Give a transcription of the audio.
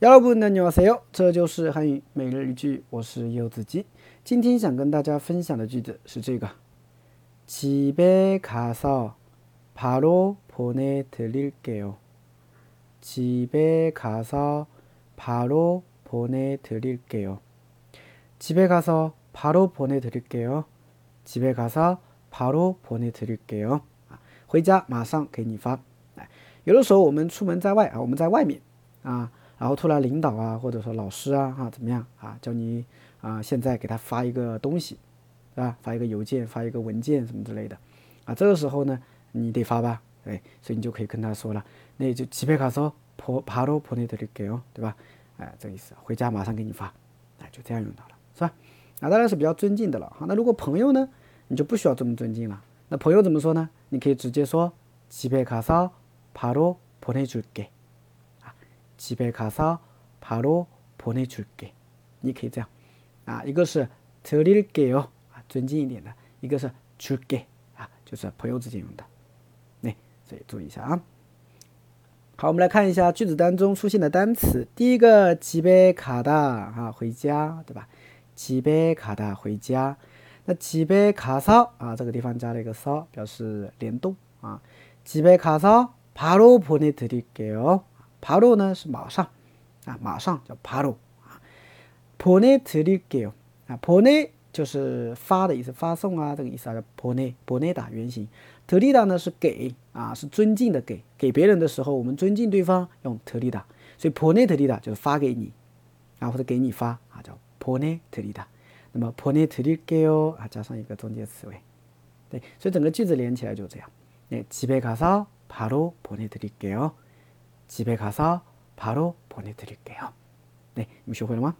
여러분 안녕하세요. 这就是汉语每日一句我是柚子鸡今天想跟大家分享的句子是这个 집에 가서 바로 보내드릴게요. 집에 가서 바로 보내드릴게요. 집에 가서 바로 보내드릴게요. 집에 가서 바로 보내드릴게요. 回家马上给你发有的时候我们出门在外啊我们在外面啊 然后突然领导啊，或者说老师啊，啊怎么样啊，叫你啊现在给他发一个东西，是吧？发一个邮件，发一个文件什么之类的，啊，这个时候呢，你得发吧，哎，所以你就可以跟他说了，那就집에가서보바로보내드릴게 요， 对吧？哎，这个意思，回家马上给你发，哎，就这样用到了，是吧？啊，当然是比较尊敬的了，哈。那如果朋友呢，你就不需要这么尊敬了。那朋友怎么说呢？你可以直接说집에가서바로보내줄 게。 집에가서바로보내줄 게， 你可以这样啊，一个是드릴게요啊，尊敬一点的，一个是줄 게， 啊，就是朋友之间用的，哎，所以注意一下啊。好，我们来看一下句子当中出现的单词，第一个집에가다啊，回家，对吧？집에가다回家，那집에가서啊，这个地方加了一个서表示联动啊，집에가서바로보내드릴게 요。 바로呢是马上啊，马上叫바로啊。보내드릴게 요， 啊，보내就是发的意思，发送啊这个意思啊，보내보내다原型。드리다呢是给啊，是尊敬的给，给别人的时候我们尊敬对方用드리 다， 所以보내드리다就是发给你啊，或者给你发啊，叫보내드리 다。 那么보내드릴게요啊，加上一个中介词尾，对，所以整个句子连起来就这样。네집에가서바로보내드릴게 요。 집에 가서 바로 보내드릴게요. 네, 임시 후에만